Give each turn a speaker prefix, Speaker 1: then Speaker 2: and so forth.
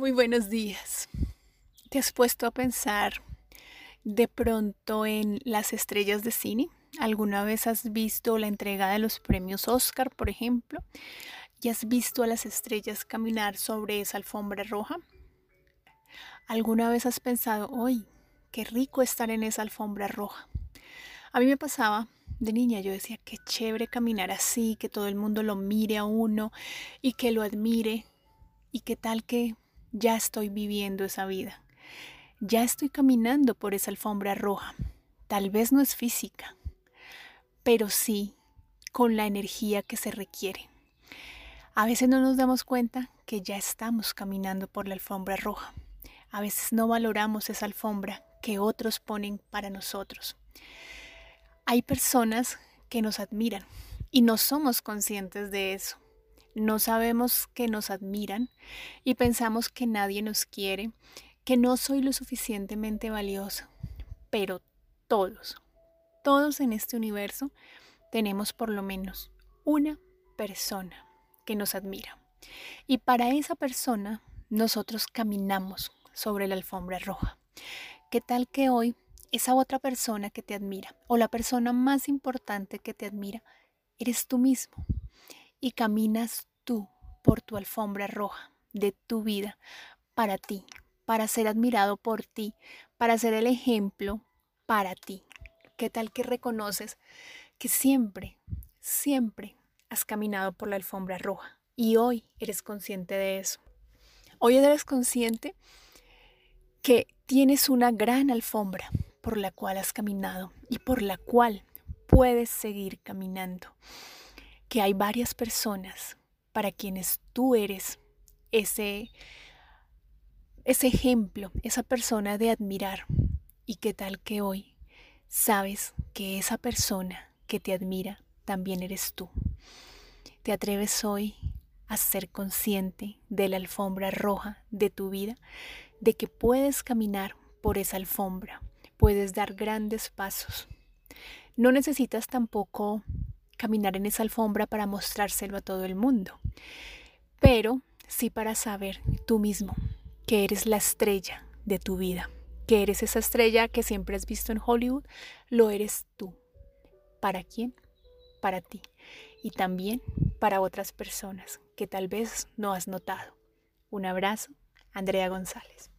Speaker 1: Muy buenos días. ¿Te has puesto a pensar de pronto en las estrellas de cine? ¿Alguna vez has visto la entrega de los premios Oscar, por ejemplo? ¿Y has visto a las estrellas caminar sobre esa alfombra roja? ¿Alguna vez has pensado, hoy, qué rico estar en esa alfombra roja? A mí me pasaba de niña, yo decía, qué chévere caminar así, que todo el mundo lo mire a uno y que lo admire. ¿Y qué tal que ya estoy viviendo esa vida. Ya estoy caminando por esa alfombra roja. Tal vez no es física, pero sí con la energía que se requiere. A veces no nos damos cuenta que ya estamos caminando por la alfombra roja. A veces no valoramos esa alfombra que otros ponen para nosotros. Hay personas que nos admiran y no somos conscientes de eso no sabemos que nos admiran y pensamos que nadie nos quiere, que no soy lo suficientemente valioso. Pero todos, todos en este universo tenemos por lo menos una persona que nos admira. Y para esa persona nosotros caminamos sobre la alfombra roja. ¿Qué tal que hoy esa otra persona que te admira o la persona más importante que te admira eres tú mismo? Y caminas tú por tu alfombra roja de tu vida para ti, para ser admirado por ti, para ser el ejemplo para ti. ¿Qué tal que reconoces que siempre, siempre has caminado por la alfombra roja y hoy eres consciente de eso? Hoy eres consciente que tienes una gran alfombra por la cual has caminado y por la cual puedes seguir caminando que hay varias personas para quienes tú eres ese, ese ejemplo, esa persona de admirar. Y qué tal que hoy sabes que esa persona que te admira también eres tú. ¿Te atreves hoy a ser consciente de la alfombra roja de tu vida? De que puedes caminar por esa alfombra, puedes dar grandes pasos. No necesitas tampoco caminar en esa alfombra para mostrárselo a todo el mundo, pero sí para saber tú mismo que eres la estrella de tu vida, que eres esa estrella que siempre has visto en Hollywood, lo eres tú. ¿Para quién? Para ti. Y también para otras personas que tal vez no has notado. Un abrazo, Andrea González.